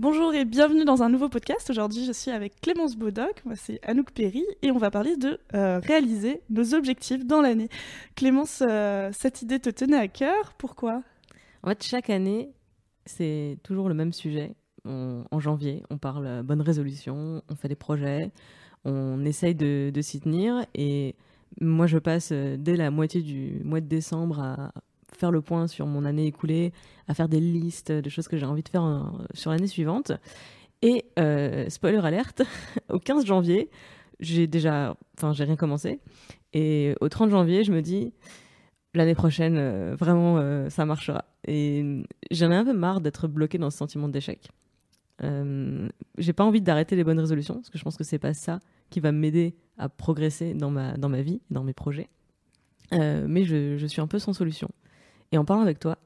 Bonjour et bienvenue dans un nouveau podcast. Aujourd'hui, je suis avec Clémence Bodoc, moi c'est Anouk Perry et on va parler de euh, réaliser nos objectifs dans l'année. Clémence, euh, cette idée te tenait à cœur, pourquoi? En fait, chaque année, c'est toujours le même sujet. En janvier, on parle euh, bonne résolution, on fait des projets, on essaye de, de s'y tenir. Et moi, je passe dès la moitié du mois de décembre à faire le point sur mon année écoulée, à faire des listes de choses que j'ai envie de faire euh, sur l'année suivante. Et euh, spoiler alerte, au 15 janvier, j'ai déjà, enfin, j'ai rien commencé. Et au 30 janvier, je me dis, l'année prochaine, euh, vraiment, ça marchera. Et j'en ai un peu marre d'être bloqué dans ce sentiment d'échec. J'ai pas envie d'arrêter les bonnes résolutions, parce que je pense que c'est pas ça qui va m'aider à progresser dans ma, dans ma vie, dans mes projets. Mais je suis un peu sans solution. Et en parlant avec toi,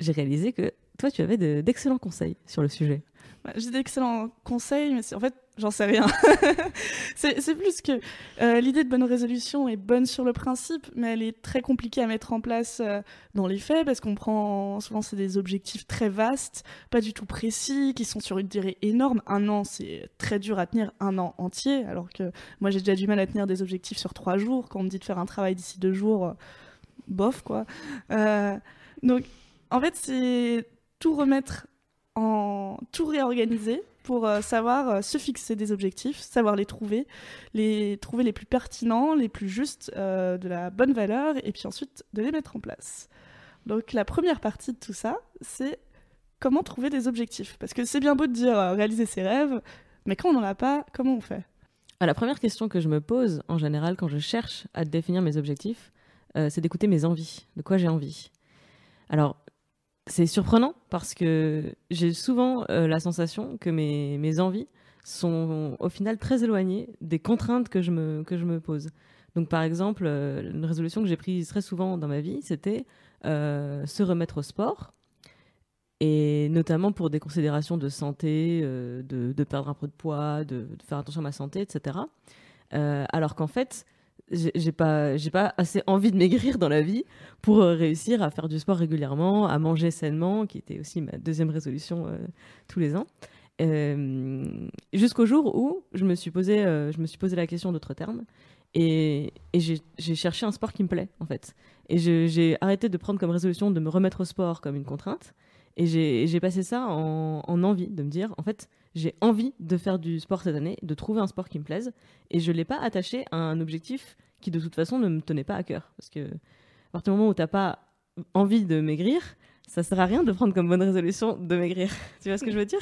j'ai réalisé que toi, tu avais de- d'excellents conseils sur le sujet. Bah, J'ai d'excellents conseils, mais en fait, j'en sais rien. c'est plus que euh, l'idée de bonne résolution est bonne sur le principe, mais elle est très compliquée à mettre en place euh, dans les faits parce qu'on prend souvent des objectifs très vastes, pas du tout précis, qui sont sur une durée énorme. Un an, c'est très dur à tenir un an entier, alors que moi j'ai déjà du mal à tenir des objectifs sur trois jours. Quand on me dit de faire un travail d'ici deux jours, euh, bof quoi. Euh, donc en fait, c'est tout remettre en tout réorganiser pour euh, savoir euh, se fixer des objectifs, savoir les trouver, les trouver les plus pertinents, les plus justes, de la bonne valeur, et puis ensuite de les mettre en place. Donc la première partie de tout ça, c'est comment trouver des objectifs. Parce que c'est bien beau de dire réaliser ses rêves, mais quand on n'en a pas, comment on fait? Ah, la première question que je me pose en général quand je cherche à définir mes objectifs, euh, c'est d'écouter mes envies, de quoi j'ai envie. Alors, c'est surprenant parce que j'ai souvent euh, la sensation que mes, mes envies sont au final très éloignées des contraintes que je me, que je me pose. Donc, par exemple, euh, une résolution que j'ai prise très souvent dans ma vie, c'était se remettre au sport. Et notamment pour des considérations de santé, de, de perdre un peu de poids, de, faire attention à ma santé, etc. Alors qu'en fait, j'ai pas, j'ai pas assez envie de maigrir dans la vie pour euh, réussir à faire du sport régulièrement, à manger sainement, qui était aussi ma deuxième résolution euh, tous les ans. Euh, Jusqu'au jour où je me suis posé, je me suis posé la question d'autres termes et, et j'ai cherché un sport qui me plaît en fait. Et j'ai arrêté de prendre comme résolution de me remettre au sport comme une contrainte et j'ai j'ai passé ça en, en envie de me dire en fait j'ai envie de faire du sport cette année, de trouver un sport qui me plaise et je l'ai pas attaché à un objectif qui de toute façon ne me tenait pas à cœur parce que à partir du moment où t'as pas envie de maigrir, ça sert à rien de prendre comme bonne résolution de maigrir. Tu vois ce que je veux dire?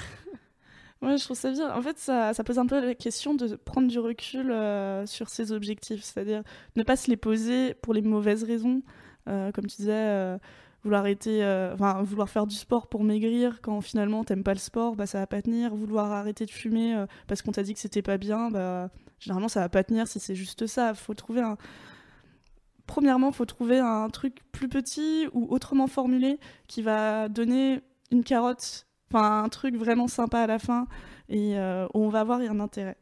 Ouais, je trouve ça bien. En fait, ça, ça pose un peu la question de prendre du recul euh, sur ses objectifs, c'est-à-dire ne pas se les poser pour les mauvaises raisons. Euh, comme tu disais, euh, vouloir arrêter, euh, enfin, vouloir faire du sport pour maigrir quand finalement t'aimes pas le sport, bah ça va pas tenir. Vouloir arrêter de fumer euh, parce qu'on t'a dit que c'était pas bien, bah généralement ça va pas tenir si c'est juste ça. Faut trouver un. Premièrement, faut trouver un truc plus petit ou autrement formulé qui va donner une carotte enfin un truc vraiment sympa à la fin et euh, où on va avoir un intérêt.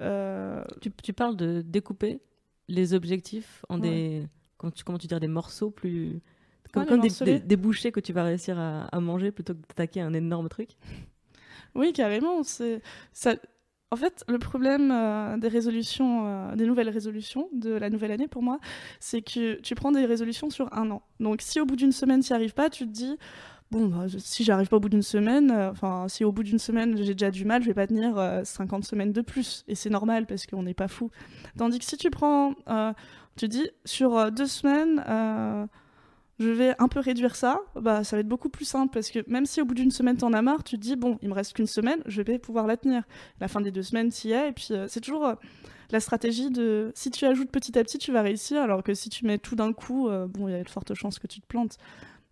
Euh, tu, tu parles de découper les objectifs en Ouais. des comment tu, comment tu dirais des morceaux plus comme, des, des- des bouchées que tu vas réussir à, à manger plutôt que d'attaquer un énorme truc. oui, carrément. C'est ça. En fait, le problème euh, des résolutions, euh, des nouvelles résolutions de la nouvelle année pour moi, c'est que tu prends des résolutions sur un an. Donc, si au bout d'une semaine, tu n'y arrives pas, tu te dis, bon, bah, si j'arrive pas au bout d'une semaine, euh, enfin, si au bout d'une semaine j'ai déjà du mal, je vais pas tenir euh, 50 semaines de plus. Et c'est normal parce qu'on n'est pas fou. Tandis que si tu prends, euh, tu dis, sur deux semaines, je vais un peu réduire ça, bah, ça va être beaucoup plus simple parce que même si au bout d'une semaine t'en as marre, tu te dis, bon, il me reste qu'une semaine, je vais pouvoir la tenir. La fin des deux semaines, t'y es. Et puis, euh, c'est toujours. euh, la stratégie de si tu ajoutes petit à petit, tu vas réussir, alors que si tu mets tout d'un coup, euh, il y a de fortes chances que tu te plantes.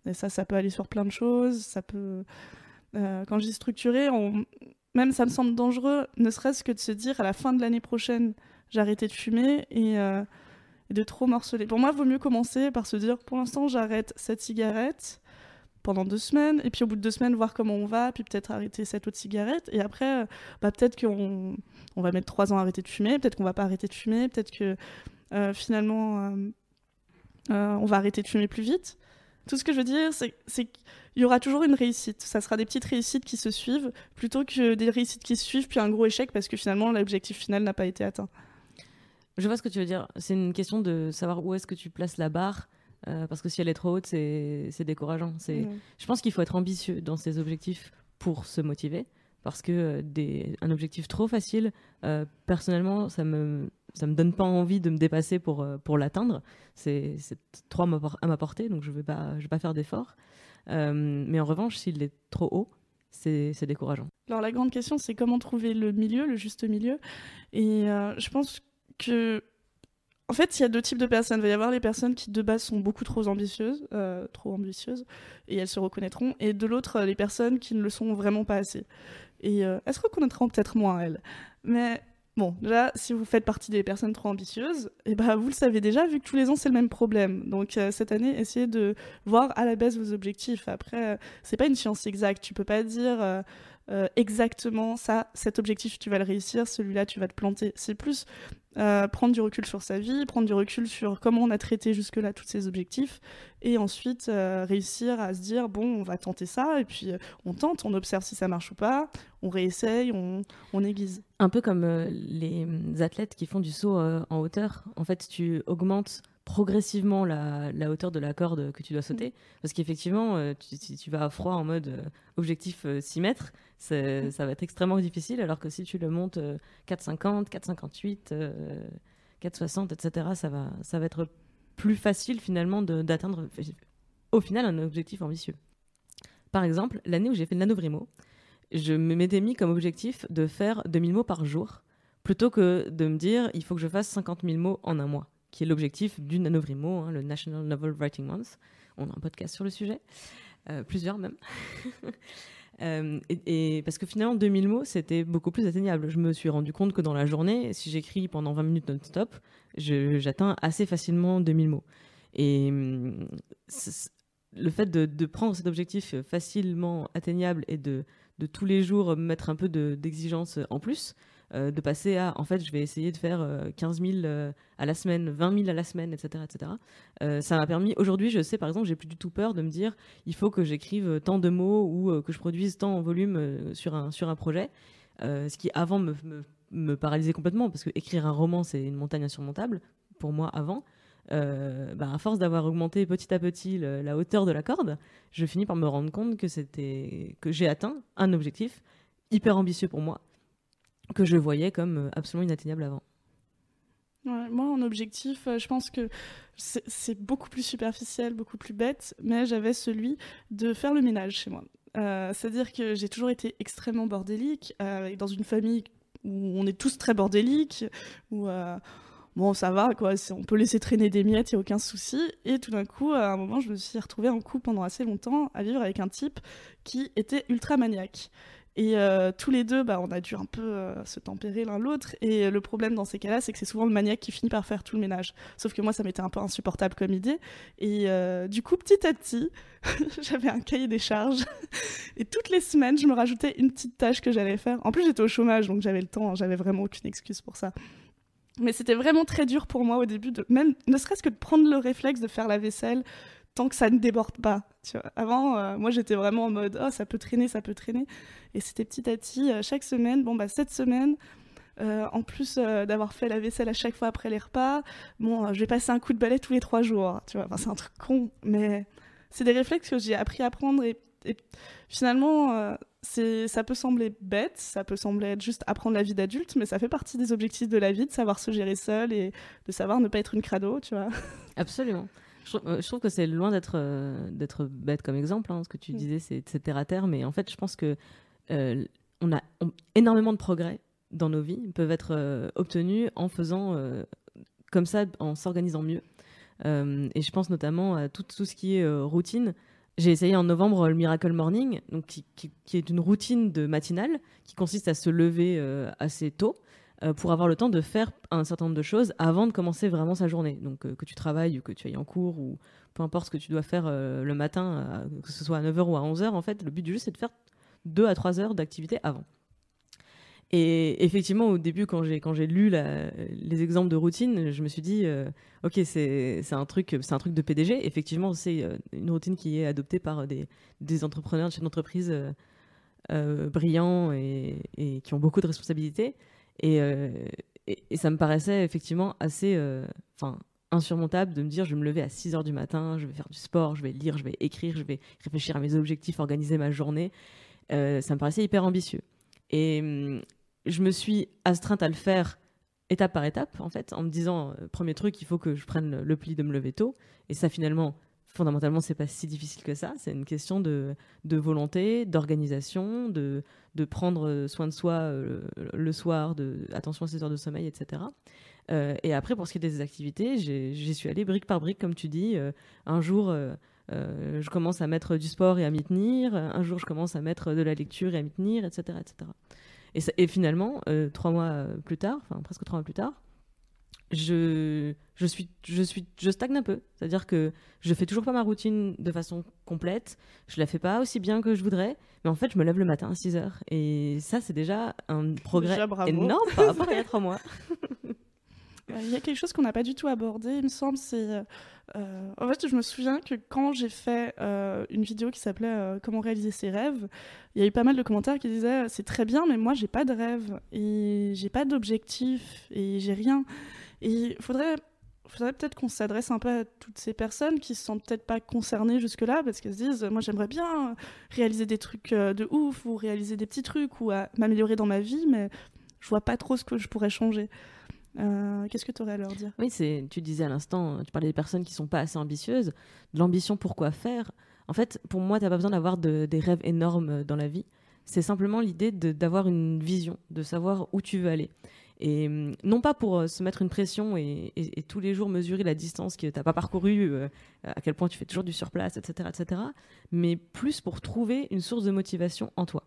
Et ça, ça peut aller sur plein de choses. Ça peut. Quand je dis structuré, même ça me semble dangereux, ne serait-ce que de se dire à la fin de l'année prochaine, j'ai de fumer et, et, de trop morceler. Pour moi, il vaut mieux commencer par se dire pour l'instant, j'arrête cette cigarette pendant deux semaines, et puis au bout de deux semaines, voir comment on va, puis peut-être arrêter cette autre cigarette, et après, bah, peut-être qu'on on va mettre trois ans à arrêter de fumer, peut-être qu'on va pas arrêter de fumer, peut-être que euh, finalement, euh, euh, on va arrêter de fumer plus vite. Tout ce que je veux dire, c'est qu'il y aura toujours une réussite. Ça sera des petites réussites qui se suivent, plutôt que des réussites qui se suivent, puis un gros échec, parce que finalement, l'objectif final n'a pas été atteint. Je vois ce que tu veux dire. C'est une question de savoir où est-ce que tu places la barre euh, parce que si elle est trop haute, c'est décourageant. C'est, Je pense qu'il faut être ambitieux dans ses objectifs pour se motiver, parce que euh, des... un objectif trop facile, euh, personnellement, ça me ça me donne pas envie de me dépasser pour pour l'atteindre. C'est trop à ma portée, donc je vais pas je vais pas faire d'efforts. mais en revanche, s'il est trop haut, c'est décourageant. Alors la grande question, c'est comment trouver le milieu, le juste milieu. Et je pense que en fait, il y a deux types de personnes. Il va y avoir les personnes qui de base sont beaucoup trop ambitieuses, euh, trop ambitieuses, et elles se reconnaîtront. Et de l'autre, les personnes qui ne le sont vraiment pas assez. Et euh, elles se reconnaîtront peut-être moins, elles. Mais bon, déjà, si vous faites partie des personnes trop ambitieuses, et eh ben, vous le savez déjà, vu que tous les ans, c'est le même problème. Donc euh, cette année, essayez de voir à la baisse vos objectifs. Après, c'est pas une science exacte. Tu peux pas dire euh, exactement ça, cet objectif tu vas le réussir, celui-là tu vas te planter. C'est plus euh, prendre du recul sur sa vie, prendre du recul sur comment on a traité jusque-là tous ces objectifs, et ensuite euh, réussir à se dire bon, on va tenter ça, et puis on tente, on observe si ça marche ou pas, on réessaye, on, on aiguise. Un peu comme les athlètes qui font du saut en hauteur. En fait, tu augmentes progressivement la, hauteur de la corde que tu dois sauter. Parce qu'effectivement, euh, si tu, vas à froid en mode euh, objectif 6 euh, mètres, mm. ça va être extrêmement difficile. Alors que si tu le montes 4,50, 4,58, 4,60, etc., ça va, ça va être plus facile finalement d'atteindre au final un objectif ambitieux. Par exemple, l'année où j'ai fait le nanovrimo, je me m'étais mis comme objectif de faire 2000 mots par jour, plutôt que de me dire il faut que je fasse 50 000 mots en un mois qui est l'objectif du Nanovrimo, hein, le National Novel Writing Month. On a un podcast sur le sujet, euh, plusieurs même. Euh, et, parce que finalement, 2000 mots, c'était beaucoup plus atteignable. Je me suis rendu compte que dans la journée, si j'écris pendant 20 minutes non-stop, j'atteins assez facilement 2000 mots. Et hum, le fait de, prendre cet objectif facilement atteignable et de tous les jours mettre un peu d'exigence en plus, euh, de passer à, en fait, je vais essayer de faire 15 euh, 000 euh, à la semaine, 20 000 à la semaine, etc. etc. ça m'a permis, aujourd'hui, je sais par exemple, j'ai plus du tout peur de me dire, il faut que j'écrive tant de mots ou que je produise tant en volume sur, un, sur un projet. ce qui avant me, me, paralysait complètement, parce que écrire un roman, c'est une montagne insurmontable, pour moi avant. Bah, à force d'avoir augmenté petit à petit la hauteur de la corde, je finis par me rendre compte que c'était que j'ai atteint un objectif hyper ambitieux pour moi que je voyais comme euh, absolument inatteignable avant. moi, en objectif, euh, je pense que c'est beaucoup plus superficiel, beaucoup plus bête, mais j'avais celui de faire le ménage chez moi. Euh, c'est-à-dire que j'ai toujours été extrêmement bordélique, dans une famille où on est tous très bordéliques, où bon, ça va, quoi, on peut laisser traîner des miettes, il n'y a aucun souci. Et tout d'un coup, à un moment, je me suis retrouvée en couple pendant assez longtemps à vivre avec un type qui était ultra maniaque. Et euh, tous les deux, bah, on a dû un peu euh, se tempérer l'un l'autre. Et le problème dans ces cas-là, c'est que c'est souvent le maniaque qui finit par faire tout le ménage. Sauf que moi, ça m'était un peu insupportable comme idée. Et euh, du coup, petit à petit, j'avais un cahier des charges. et toutes les semaines, je me rajoutais une petite tâche que j'allais faire. En plus, j'étais au chômage, donc j'avais le temps. Hein, j'avais vraiment aucune excuse pour ça. Mais c'était vraiment très dur pour moi au début, même ne serait-ce que de prendre le réflexe de faire la vaisselle tant que ça ne déborde pas. Avant, moi, j'étais vraiment en mode, oh, ça peut traîner, ça peut traîner. Et c'était petit à petit, euh, chaque semaine, bon, bah, cette semaine, euh, en plus euh, d'avoir fait la vaisselle à chaque fois après les repas, bon, je vais passer un coup de balai tous les trois jours. Tu vois, c'est un truc con, mais c'est des réflexes que j'ai appris à prendre et, finalement, c'est, ça peut sembler bête, ça peut sembler être juste apprendre la vie d'adulte, mais ça fait partie des objectifs de la vie, de savoir se gérer seul et de savoir ne pas être une crado, tu vois. Absolument. Je, trouve que c'est loin d'être, d'être bête comme exemple. Hein, ce que tu mm. disais, c'est, terre à terre, mais en fait, je pense que euh, on a énormément de progrès dans nos vies peuvent être euh, obtenus en faisant euh, comme ça, en s'organisant mieux. et je pense notamment à tout, tout ce qui est routine. j'ai essayé en novembre le Miracle Morning, donc qui, qui, est une routine de matinale qui consiste à se lever assez tôt pour avoir le temps de faire un certain nombre de choses avant de commencer vraiment sa journée. Donc que tu travailles ou que tu ailles en cours ou peu importe ce que tu dois faire le matin, que ce soit à 9h ou à 11h, en fait, le but du jeu, c'est de faire 2 à 3 heures d'activité avant. Et effectivement, au début, quand j'ai lu les exemples de routine, je me suis dit, euh, ok, c'est un truc de PDG. Effectivement, c'est euh, une routine qui est adoptée par des, entrepreneurs, des chefs d'entreprise euh, brillants et, qui ont beaucoup de responsabilités. Et, et, ça me paraissait effectivement assez, enfin, insurmontable de me dire, je vais me lever à 6 heures du matin, je vais faire du sport, je vais lire, je vais écrire, je vais réfléchir à mes objectifs, organiser ma journée. ça me paraissait hyper ambitieux. Et hum, je me suis astreinte à le faire étape par étape, en fait, en me disant, euh, premier truc, il faut que je prenne le pli de me lever tôt. Et ça, finalement, fondamentalement, c'est pas si difficile que ça. C'est une question de, volonté, d'organisation, de, prendre soin de soi euh, le soir, de attention à ses heures de sommeil, etc. Euh, et après, pour ce qui est des activités, j'y suis allée brique par brique, comme tu dis. un jour, je commence à mettre du sport et à m'y tenir. Un jour, je commence à mettre de la lecture et à m'y tenir, etc., etc. Et, finalement, euh, trois mois plus tard, enfin presque trois mois plus tard, je, je, suis, je, suis, je stagne un peu. C'est-à-dire que je fais toujours pas ma routine de façon complète. Je la fais pas aussi bien que je voudrais. Mais en fait, je me lève le matin à 6 heures. Et ça, c'est déjà un progrès énorme par rapport à il y a trois mois. Il y a quelque chose qu'on n'a pas du tout abordé, il me semble. C'est, euh, euh, en fait, je me souviens que quand j'ai fait euh, une vidéo qui s'appelait Comment réaliser ses rêves, il y a eu pas mal de commentaires qui disaient c'est très bien, mais moi j'ai pas de rêve et j'ai pas d'objectif et j'ai rien. Il faudrait, peut-être qu'on s'adresse un peu à toutes ces personnes qui se sentent peut-être pas concernées jusque-là parce qu'elles se disent moi j'aimerais bien réaliser des trucs de ouf ou réaliser des petits trucs ou m'améliorer dans ma vie, mais je vois pas trop ce que je pourrais changer. Euh, qu'est-ce que tu aurais à leur dire? Oui, c'est, tu disais à l'instant, tu parlais des personnes qui sont pas assez ambitieuses. De l'ambition, pourquoi faire? En fait, pour moi, tu n'as pas besoin d'avoir des rêves énormes dans la vie. C'est simplement l'idée d'avoir une vision, de savoir où tu veux aller. Et hum, non pas pour euh, se mettre une pression et, tous les jours mesurer la distance que tu n'as pas parcourue, euh, à quel point tu fais toujours du surplace, etc., etc., mais plus pour trouver une source de motivation en toi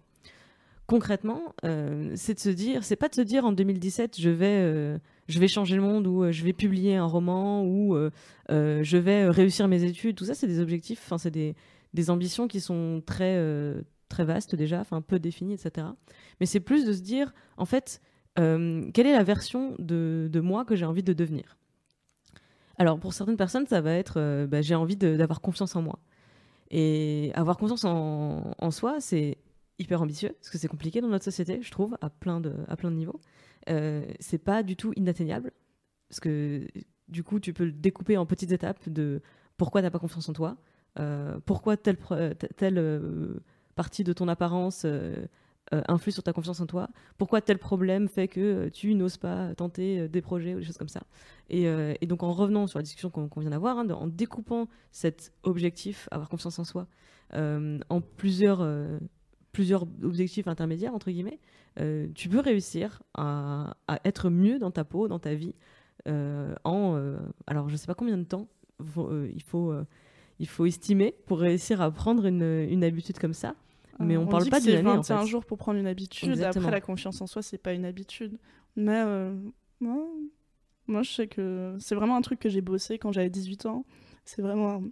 concrètement, c'est de se dire, c'est pas de se dire en 2017 je vais je vais changer le monde ou euh, je vais publier un roman ou euh, euh, je vais réussir mes études. Tout ça, c'est des objectifs, c'est des, ambitions qui sont très, très vastes déjà, peu définies, etc. Mais c'est plus de se dire, en fait, quelle est la version de, moi que j'ai envie de devenir? Alors, pour certaines personnes, ça va être bah, j'ai envie d'avoir confiance en moi. Et avoir confiance en, soi, c'est hyper ambitieux, parce que c'est compliqué dans notre société, je trouve, à plein de, à plein de niveaux. Euh, c'est pas du tout inatteignable. Parce que du coup, tu peux le découper en petites étapes de pourquoi t'as pas confiance en toi, euh, pourquoi telle, telle euh, partie de ton apparence influe sur ta confiance en toi, pourquoi tel problème fait que tu n'oses pas tenter des projets ou des choses comme ça? Et, donc en revenant sur la discussion qu'on vient d'avoir, hein, en découpant cet objectif, avoir confiance en soi, en plusieurs objectifs intermédiaires, entre guillemets, euh, tu peux réussir à, être mieux dans ta peau, dans ta vie, euh, en... Euh, alors, je ne sais pas combien de temps il, faut, estimer pour réussir à prendre une habitude comme ça. Mais on, ne parle pas d'une année. 21 en jours pour prendre une habitude. Après, la confiance en soi, c'est pas une habitude. Mais moi, moi, je sais que c'est vraiment un truc que j'ai bossé quand j'avais 18 ans. C'est vraiment...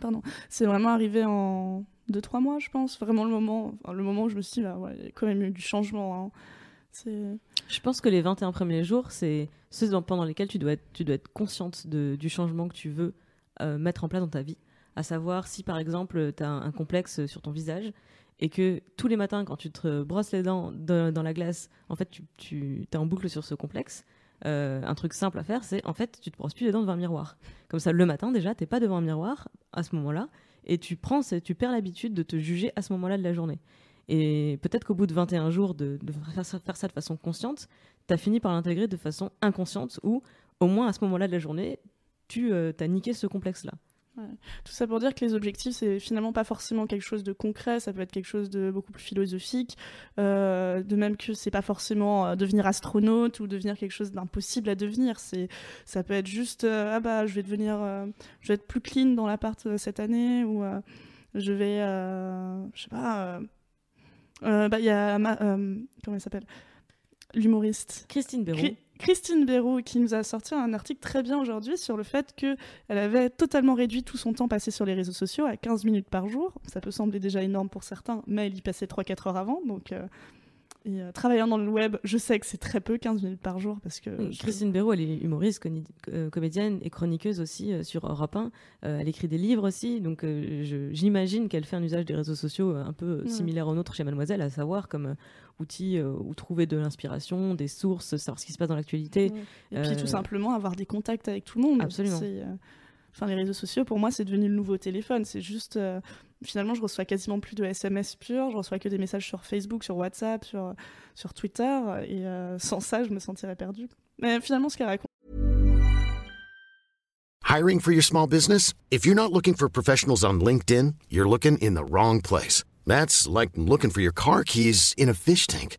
Pardon. C'est vraiment arrivé en deux, trois mois, je pense. Vraiment le moment, le moment où je me suis dit, bah, ouais, il y a quand même eu du changement. Hein. Je pense que les 21 premiers jours, c'est ceux pendant lesquels tu dois être, tu dois être consciente de, du changement que tu veux euh, mettre en place dans ta vie. À savoir si par exemple tu as un, complexe sur ton visage et que tous les matins quand tu te brosses les dents dans la glace, en fait tu, es en boucle sur ce complexe. Euh, un truc simple à faire, c'est en fait tu te brosses plus les dents devant un miroir. Comme ça le matin déjà, t'es pas devant un miroir à ce moment-là et tu prends, tu perds l'habitude de te juger à ce moment-là de la journée. Et peut-être qu'au bout de 21 jours de, faire, ça, de façon consciente, tu as fini par l'intégrer de façon inconsciente ou au moins à ce moment-là de la journée, tu euh, as niqué ce complexe-là. Tout ça pour dire que les objectifs, c'est finalement pas forcément quelque chose de concret, ça peut être quelque chose de beaucoup plus philosophique, euh, de même que c'est pas forcément euh, devenir astronaute ou devenir quelque chose d'impossible à devenir. C'est, ça peut être juste, euh, ah bah je vais devenir, je vais être plus clean dans l'appart cette année ou je vais, je sais pas, bah, il y a, comment elle s'appelle? L'humoriste. Christine Béroux. Christine Béroux qui nous a sorti un article très bien aujourd'hui sur le fait qu'elle avait totalement réduit tout son temps passé sur les réseaux sociaux à 15 minutes par jour. Ça peut sembler déjà énorme pour certains, mais elle y passait 3-4 heures avant. Donc, euh, et euh, travaillant dans le web, je sais que c'est très peu, 15 minutes par jour. Parce que Christine Béraud, elle est humoriste, euh, comédienne et chroniqueuse aussi euh, sur Europe 1. elle écrit des livres aussi, donc j'imagine qu'elle fait un usage des réseaux sociaux un peu similaire au nôtre chez Mademoiselle, à savoir comme outil où trouver de l'inspiration, des sources, savoir ce qui se passe dans l'actualité. Et puis tout simplement avoir des contacts avec tout le monde. Absolument. Enfin, les réseaux sociaux, pour moi, c'est devenu le nouveau téléphone. C'est juste finalement, je reçois quasiment plus de SMS purs, je reçois que des messages sur Facebook, sur WhatsApp, sur, sur Twitter, et euh, sans ça, je me sentirais perdue. Mais finalement, ce qu'elle raconte. Hiring for your small business? If you're not looking for professionals on LinkedIn, you're looking in the wrong place. That's like looking for your car keys in a fish tank.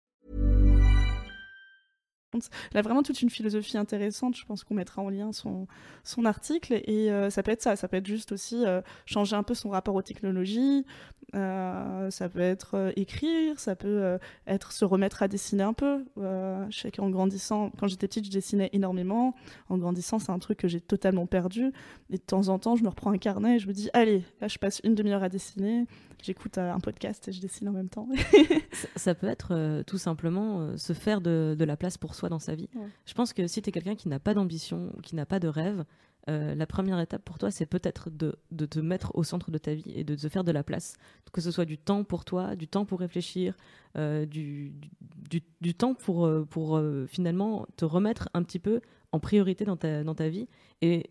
Elle a vraiment toute une philosophie intéressante. Je pense qu'on mettra en lien son, article. Et euh, ça peut être ça. Ça peut être juste aussi euh, changer un peu son rapport aux technologies, ça peut être euh, écrire, ça peut euh, être se remettre à dessiner un peu. je sais qu'en grandissant, quand j'étais petite, je dessinais énormément. En grandissant, c'est un truc que j'ai totalement perdu. Et de temps en temps, je me reprends un carnet et je me dis, allez, là, je passe une demi-heure à dessiner. J'écoute un podcast et je dessine en même temps. ça, peut être tout simplement se faire de, la place pour soi dans sa vie. Je pense que si tu es quelqu'un qui n'a pas d'ambition, qui n'a pas de rêve, euh, la première étape pour toi, c'est peut-être de, te mettre au centre de ta vie et de te faire de la place. Que ce soit du temps pour toi, du temps pour réfléchir, euh, du, temps pour, euh, pour finalement te remettre un petit peu en priorité dans ta, dans ta vie. Et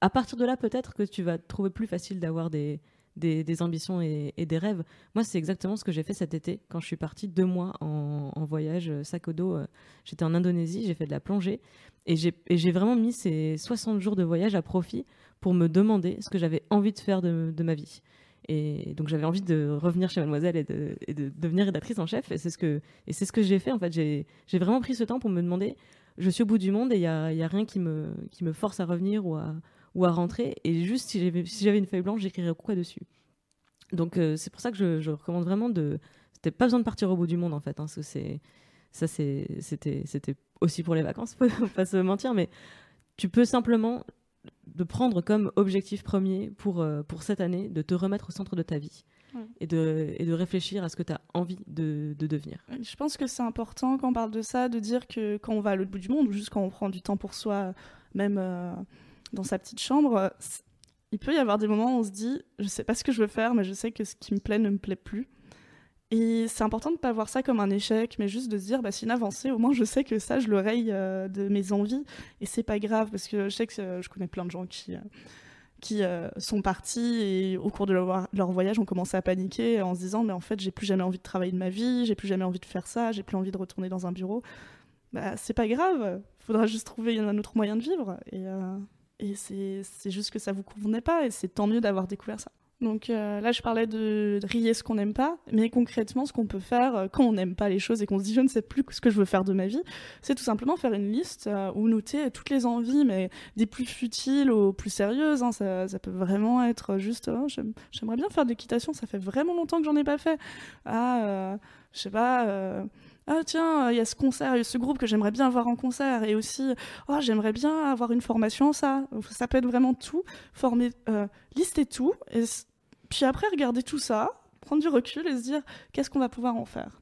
à partir de là, peut-être que tu vas trouver plus facile d'avoir des, des, ambitions et, des rêves. Moi, c'est exactement ce que j'ai fait cet été quand je suis partie deux mois en, voyage euh, sac au dos. Euh, j'étais en Indonésie, j'ai fait de la plongée et j'ai vraiment mis ces 60 jours de voyage à profit pour me demander ce que j'avais envie de faire de, ma vie. Et donc j'avais envie de revenir chez Mademoiselle et de, devenir rédactrice en chef. Et c'est ce que, ce que j'ai fait. En fait, j'ai vraiment pris ce temps pour me demander, je suis au bout du monde et il n'y a, y a rien qui me, qui me force à revenir ou à, ou à rentrer. Et juste, si j'avais si une feuille blanche, j'écrirais quoi dessus. Donc, euh, c'est pour ça que je, recommande vraiment de. C'était pas besoin de partir au bout du monde, en fait. Hein, parce que c'est. Ça, c'était aussi pour les vacances, faut pas se mentir, mais tu peux simplement de prendre comme objectif premier pour, euh, pour cette année de te remettre au centre de ta vie et, de, et de réfléchir à ce que tu as envie de, de, devenir. Je pense que c'est important quand on parle de ça, de dire que quand on va à l'autre bout du monde, ou juste quand on prend du temps pour soi, même euh, dans sa petite chambre, il peut y avoir des moments où on se dit, je sais pas ce que je veux faire, mais je sais que ce qui me plaît ne me plaît plus. Et c'est important de ne pas voir ça comme un échec, mais juste de se dire, bah, c'est une avancée, au moins je sais que ça, je le raye euh, de mes envies, et c'est pas grave, parce que je sais que euh, je connais plein de gens qui, euh, qui sont partis et au cours de leur, voyage ont commencé à paniquer en se disant, mais en fait, j'ai plus jamais envie de travailler de ma vie, j'ai plus jamais envie de faire ça, j'ai plus envie de retourner dans un bureau. Bah, c'est pas grave, faudra juste trouver un autre moyen de vivre. Et c'est juste que ça vous convenait pas, et c'est tant mieux d'avoir découvert ça. Donc euh, là, je parlais de, rier ce qu'on n'aime pas, mais concrètement, ce qu'on peut faire euh, quand on n'aime pas les choses et qu'on se dit je ne sais plus ce que je veux faire de ma vie, c'est tout simplement faire une liste euh, où noter toutes les envies, mais des plus futiles aux plus sérieuses. Hein. ça, ça, peut vraiment être juste oh, j'aimerais bien faire de l'équitation, ça fait vraiment longtemps que j'en ai pas fait. Ah, je sais pas ah tiens, il y a ce concert, il y a ce groupe que j'aimerais bien avoir en concert, et aussi, oh, j'aimerais bien avoir une formation, ça. Ça peut être vraiment tout, former, euh, lister tout, et puis après regarder tout ça, prendre du recul et se dire qu'est-ce qu'on va pouvoir en faire?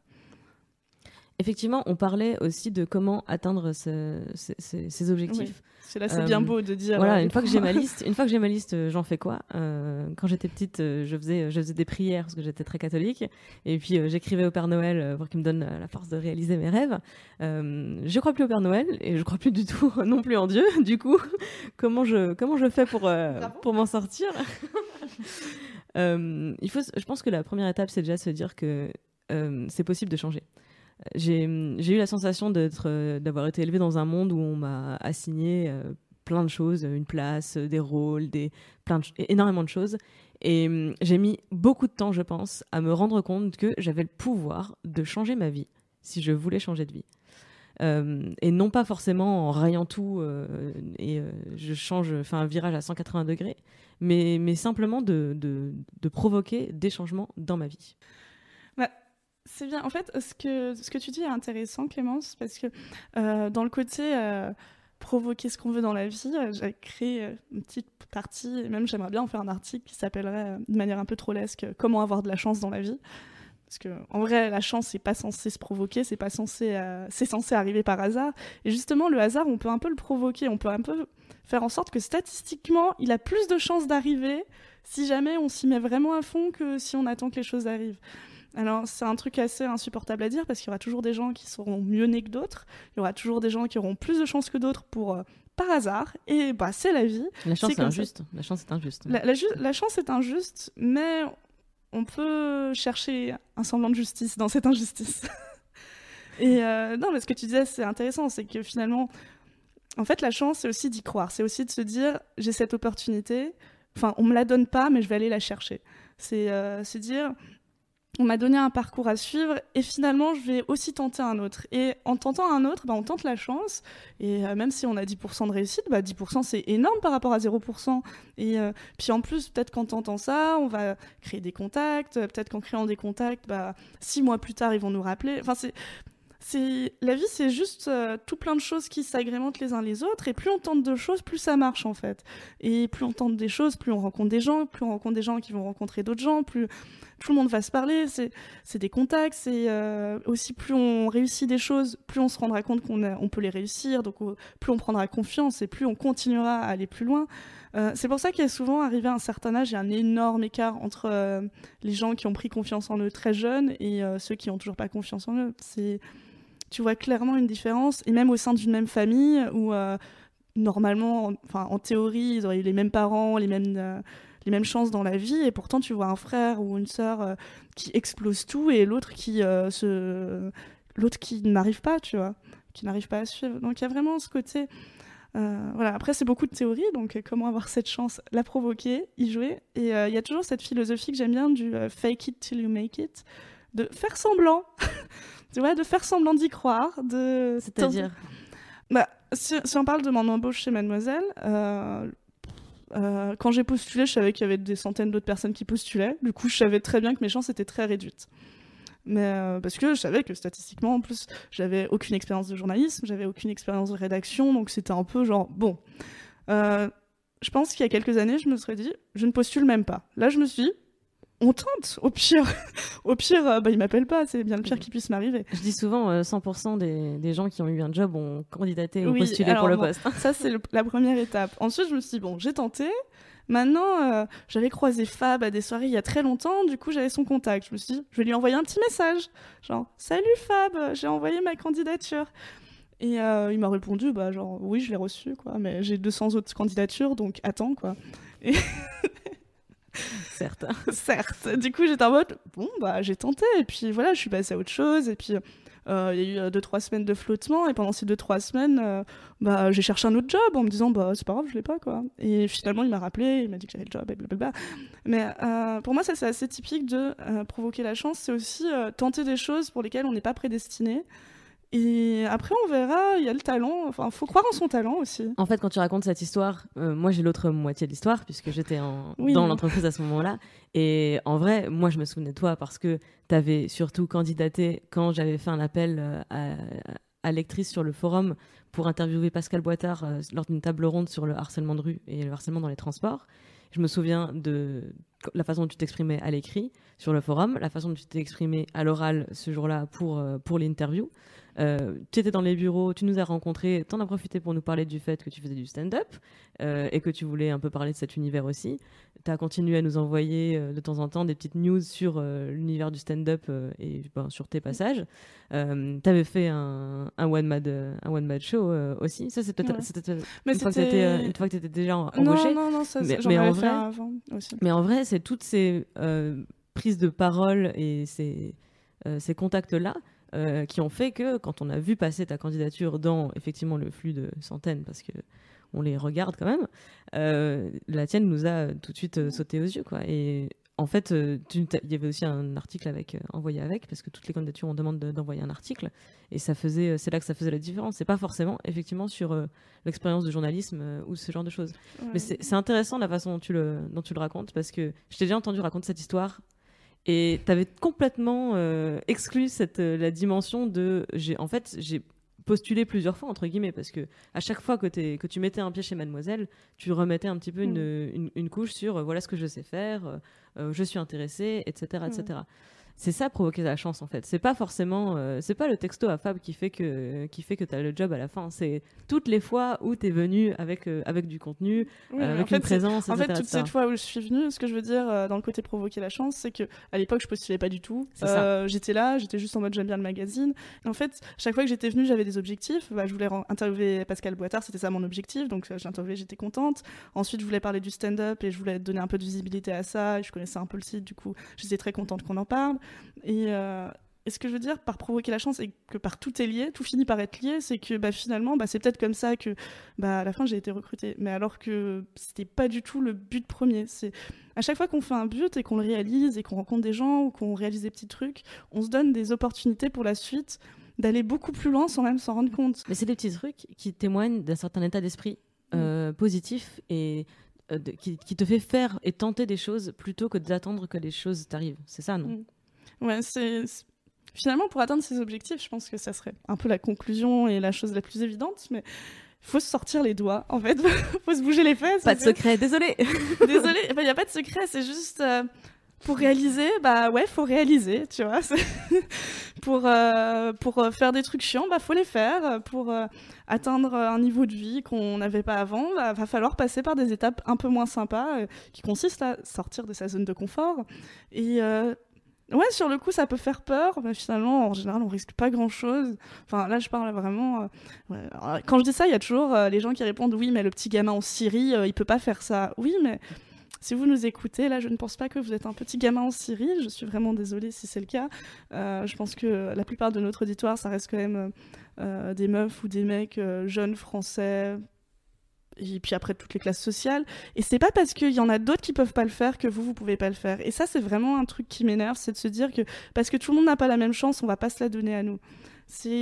Effectivement, on parlait aussi de comment atteindre ces objectifs. C'est là, c'est bien euh, beau de dire. Voilà, euh, une fois que j'ai ma liste, une fois que j'ai ma liste, euh, j'en fais quoi? Quand j'étais petite, je faisais, je faisais des prières parce que j'étais très catholique, et puis j'écrivais au Père Noël pour qu'il me donne la force de réaliser mes rêves. je crois plus au Père Noël et je crois plus du tout non plus en Dieu. Du coup, comment je comment je fais pour pour m'en sortir? Il faut, je pense que la première étape, c'est déjà se dire que c'est possible de changer. J'ai eu la sensation d'être, d'avoir été élevée dans un monde où on m'a assigné plein de choses, une place, des rôles, des, plein énormément de choses. Et hum, j'ai mis beaucoup de temps, je pense, à me rendre compte que j'avais le pouvoir de changer ma vie si je voulais changer de vie. Euh, et non pas forcément en rayant tout euh, et euh, je change, fais un virage à 180 degrés, mais, simplement de, de, de provoquer des changements dans ma vie. Bah, c'est bien. En fait, ce que, ce que tu dis est intéressant, Clémence, parce que dans le côté provoquer ce qu'on veut dans la vie, j'ai créé une petite partie, et même j'aimerais bien en faire un article qui s'appellerait de manière un peu trollesque Comment avoir de la chance dans la vie. Parce que en vrai, la chance, c'est pas censé se provoquer, c'est pas censé, euh, c'est censé arriver par hasard. Et justement, le hasard, on peut un peu le provoquer, on peut un peu faire en sorte que statistiquement, il a plus de chances d'arriver si jamais on s'y met vraiment à fond que si on attend que les choses arrivent. Alors, c'est un truc assez insupportable à dire parce qu'il y aura toujours des gens qui seront mieux nés que d'autres. Il y aura toujours des gens qui auront plus de chances que d'autres pour euh, par hasard. Et bah, c'est la vie. La chance est, injuste. La chance est injuste. la, chance est injuste, mais on peut chercher un semblant de justice dans cette injustice. Et euh, non, mais ce que tu disais, c'est intéressant, c'est que finalement, en fait, la chance, c'est aussi d'y croire. C'est aussi de se dire, j'ai cette opportunité, enfin, on me la donne pas, mais je vais aller la chercher. C'est euh, se dire, on m'a donné un parcours à suivre et finalement je vais aussi tenter un autre. Et en tentant un autre, bah, on tente la chance. Et euh, même si on a 10% de réussite, bah, 10% c'est énorme par rapport à 0%. Et euh, puis en plus, peut-être qu'en tentant ça, on va créer des contacts. Peut-être qu'en créant des contacts, bah, six mois plus tard, ils vont nous rappeler. La vie, c'est juste euh, tout plein de choses qui s'agrémentent les uns les autres. Et plus on tente de choses, plus ça marche en fait. Et plus on tente des choses, plus on rencontre des gens, plus on rencontre des gens qui vont rencontrer d'autres gens, plus tout le monde va se parler. C'est des contacts. C'est euh, aussi plus on réussit des choses, plus on se rendra compte qu'on on peut les réussir. Donc plus on prendra confiance et plus on continuera à aller plus loin. Euh, c'est pour ça qu'il y a souvent, arrivé à un certain âge, il y a un énorme écart entre les gens qui ont pris confiance en eux très jeunes et ceux qui n'ont toujours pas confiance en eux. Tu vois clairement une différence, et même au sein d'une même famille où euh, normalement, enfin en théorie, ils auraient eu les mêmes parents, les mêmes, euh, les mêmes chances dans la vie, et pourtant tu vois un frère ou une sœur euh, qui explose tout et l'autre qui se, l'autre qui n'arrive pas, tu vois, qui n'arrive pas à suivre. Donc il y a vraiment ce côté. voilà. Après, c'est beaucoup de théories, donc comment avoir cette chance, la provoquer, y jouer. Et il y a toujours cette philosophie que j'aime bien du fake it till you make it, de faire semblant tu vois, de faire semblant d'y croire, de. C'est-à-dire bah, si, on parle de mon embauche chez Mademoiselle, euh, euh, quand j'ai postulé, je savais qu'il y avait des centaines d'autres personnes qui postulaient. Du coup, je savais très bien que mes chances étaient très réduites. Mais euh, parce que je savais que statistiquement, en plus, j'avais aucune expérience de journalisme, j'avais aucune expérience de rédaction, donc c'était un peu genre bon. je pense qu'il y a quelques années, je me serais dit, je ne postule même pas. Là, je me suis dit, on tente. Au pire, au pire, euh, bah, il m'appelle pas. C'est bien le pire qui puisse m'arriver. Je dis souvent, 100% euh, des, gens qui ont eu un job ont candidaté ou postulé pour le poste. ça, c'est la première étape. Ensuite, je me suis dit, bon, j'ai tenté. Maintenant, euh, j'avais croisé Fab à des soirées il y a très longtemps. Du coup, j'avais son contact. Je me suis dit, je vais lui envoyer un petit message. Genre, salut Fab, j'ai envoyé ma candidature. Et il m'a répondu, bah, genre, oui, je l'ai reçu, quoi. Mais j'ai 200 autres candidatures, donc attends, quoi. Et Certes. Certes. Du coup, j'étais en mode, bon, bah, j'ai tenté. Et puis voilà, je suis passée à autre chose. Et puis, euh, il y a eu 2 euh, semaines de flottement. Et pendant ces deux, trois semaines, euh, bah, j'ai cherché un autre job en me disant, bah, c'est pas grave, je l'ai pas, quoi. Et finalement, il m'a rappelé, il m'a dit que j'avais le job, et blablabla. Mais pour moi, ça, c'est assez typique de provoquer la chance. C'est aussi tenter des choses pour lesquelles on n'est pas prédestiné. Et après, on verra, il y a le talent, enfin, faut croire en son talent aussi. En fait, quand tu racontes cette histoire, euh, moi j'ai l'autre moitié de l'histoire, puisque j'étais dans l'entreprise à ce moment-là. Et en vrai, moi je me souvenais de toi parce que tu avais surtout candidaté quand j'avais fait un appel euh, à, à lectrice sur le forum pour interviewer Pascal Boitard euh, lors d'une table ronde sur le harcèlement de rue et le harcèlement dans les transports. Je me souviens de la façon dont tu t'exprimais à l'écrit sur le forum, la façon dont tu t'es exprimé à l'oral ce jour-là pour, pour l'interview. Euh, tu étais dans les bureaux, tu nous as rencontrés, tu en as profité pour nous parler du fait que tu faisais du stand-up euh, et que tu voulais un peu parler de cet univers aussi. Tu as continué à nous envoyer euh, de temps en temps des petites news sur l'univers du stand-up et ben, sur tes passages. tu avais fait un, un one-mad un one show aussi. Ça, c'était une, fois que tu étais déjà embauché. Non, non, non, ça, mais, en vrai, avant aussi. Mais en vrai, c'est toutes ces prises de parole et ces, ces contacts-là qui ont fait que quand on a vu passer ta candidature dans effectivement le flux de centaines, parce que on les regarde quand même, la tienne nous a tout de suite sauté aux yeux. Quoi. Et en fait, euh, il y avait aussi un article avec, euh, envoyé avec, parce que toutes les candidatures, on demande d'envoyer un article. Et ça faisait, euh, c'est là que ça faisait la différence. C'est pas forcément, effectivement, sur l'expérience de journalisme ou ce genre de choses. Mais c'est intéressant la façon dont tu, le, dont tu le racontes, parce que je t'ai déjà entendu raconter cette histoire. Et tu avais complètement exclu cette, la dimension de. En fait, j'ai postuler plusieurs fois entre guillemets parce que à chaque fois que, que tu mettais un pied chez Mademoiselle, tu remettais un petit peu une, mm. couche sur euh, voilà ce que je sais faire, euh, euh, je suis intéressée, etc., etc c'est ça provoquer la chance en fait. C'est pas forcément, euh, c'est pas le texto à Fab qui fait que qui fait que t'as le job à la fin. C'est toutes les fois où t'es venu avec euh, avec du contenu, euh, avec une présence. En fait, toutes ces fois où je suis venue, ce que je veux dire dans le côté provoquer la chance, c'est que à l'époque je postulais pas du tout. j'étais là, j'étais juste en mode j'aime bien le magazine. En fait, chaque fois que j'étais venue, j'avais des objectifs. Bah, je voulais interviewer Pascal Boitard, c'était ça mon objectif, donc j'ai interviewé, j'étais contente. Ensuite, je voulais parler du stand-up et je voulais donner un peu de visibilité à ça. Je connaissais un peu le site, du coup, j'étais très contente qu'on en parle. Euh, et, ce que je veux dire par provoquer la chance, et que par tout est lié, tout finit par être lié, c'est que bah, finalement, bah, c'est peut-être comme ça que bah, à la fin j'ai été recrutée. Mais alors que c'était pas du tout le but premier. C'est à chaque fois qu'on fait un but et qu'on le réalise et qu'on rencontre des gens ou qu'on réalise des petits trucs, on se donne des opportunités pour la suite d'aller beaucoup plus loin sans même s'en rendre compte. Mais c'est des petits trucs qui témoignent d'un certain état d'esprit euh, mm. positif et euh, qui, te fait faire et tenter des choses plutôt que d'attendre que les choses t'arrivent. C'est ça, non? Mm. Ouais, c'est finalement pour atteindre ces objectifs, je pense que ça serait un peu la conclusion et la chose la plus évidente, mais il faut se sortir les doigts, en fait, faut se bouger les fesses. Pas de secret, désolé. désolé, il n'y a pas de secret, c'est juste euh, pour réaliser, bah ouais, faut réaliser, tu vois. pour euh, pour euh, faire des trucs chiants, bah faut les faire. Pour atteindre un niveau de vie qu'on n'avait pas avant, bah, va falloir passer par des étapes un peu moins sympas, qui consistent à sortir de sa zone de confort et Ouais, sur le coup, ça peut faire peur, mais finalement, en général, on risque pas grand-chose. Enfin, là, je parle vraiment. Euh, quand je dis ça, il y a toujours euh, les gens qui répondent oui, mais le petit gamin en Syrie, euh, il peut pas faire ça. Oui, mais si vous nous écoutez, là, je ne pense pas que vous êtes un petit gamin en Syrie. Je suis vraiment désolée si c'est le cas. je pense que la plupart de notre auditoire, ça reste quand même des meufs ou des mecs jeunes français, et puis après toutes les classes sociales. Et c'est pas parce qu'il y en a d'autres qui peuvent pas le faire que vous, vous pouvez pas le faire. Et ça, c'est vraiment un truc qui m'énerve, c'est de se dire que parce que tout le monde n'a pas la même chance, on va pas se la donner à nous.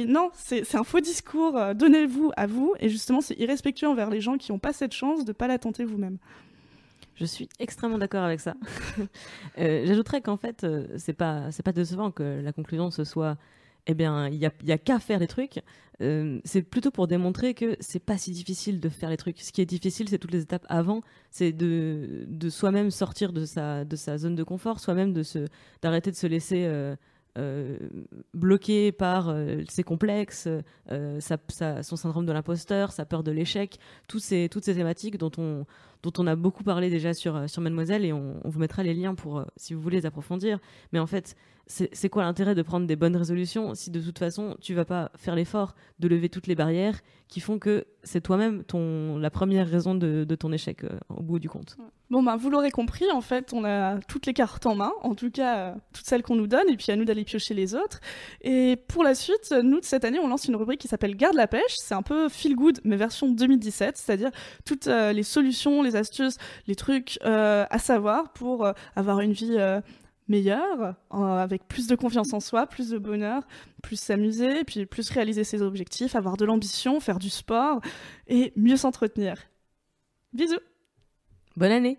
Non, c'est un faux discours. Euh, donnez-vous à vous, et justement, c'est irrespectueux envers les gens qui n'ont pas cette chance de pas la tenter vous-même. Je suis extrêmement d'accord avec ça. euh, J'ajouterais qu'en fait, euh, c'est pas c'est pas décevant que la conclusion ce soit eh bien, il n'y a, y a qu'à faire des trucs. Euh, c'est plutôt pour démontrer que c'est pas si difficile de faire les trucs. Ce qui est difficile, c'est toutes les étapes avant, c'est de, de soi-même sortir de sa, de sa zone de confort, soi-même d'arrêter de se laisser euh, euh, bloqué par ses complexes, son syndrome de l'imposteur, sa peur de l'échec, ces, toutes ces thématiques dont on, dont on a beaucoup parlé déjà sur, sur Mademoiselle et on, vous mettra les liens pour, si vous voulez les approfondir. Mais en fait, c'est quoi l'intérêt de prendre des bonnes résolutions si de toute façon tu vas pas faire l'effort de lever toutes les barrières qui font que c'est toi-même ton la première raison de, ton échec euh, au bout du compte? Bon ben vous l'aurez compris, en fait on a toutes les cartes en main, en tout cas euh, toutes celles qu'on nous donne et puis à nous d'aller piocher les autres. Et pour la suite, nous de cette année on lance une rubrique qui s'appelle Garde la pêche, c'est un peu feel good mais version 2017, c'est-à-dire toutes euh, les solutions, les astuces, les trucs à savoir pour avoir une vie meilleur, avec plus de confiance en soi, plus de bonheur, plus s'amuser, puis plus réaliser ses objectifs, avoir de l'ambition, faire du sport et mieux s'entretenir. Bisous Bonne année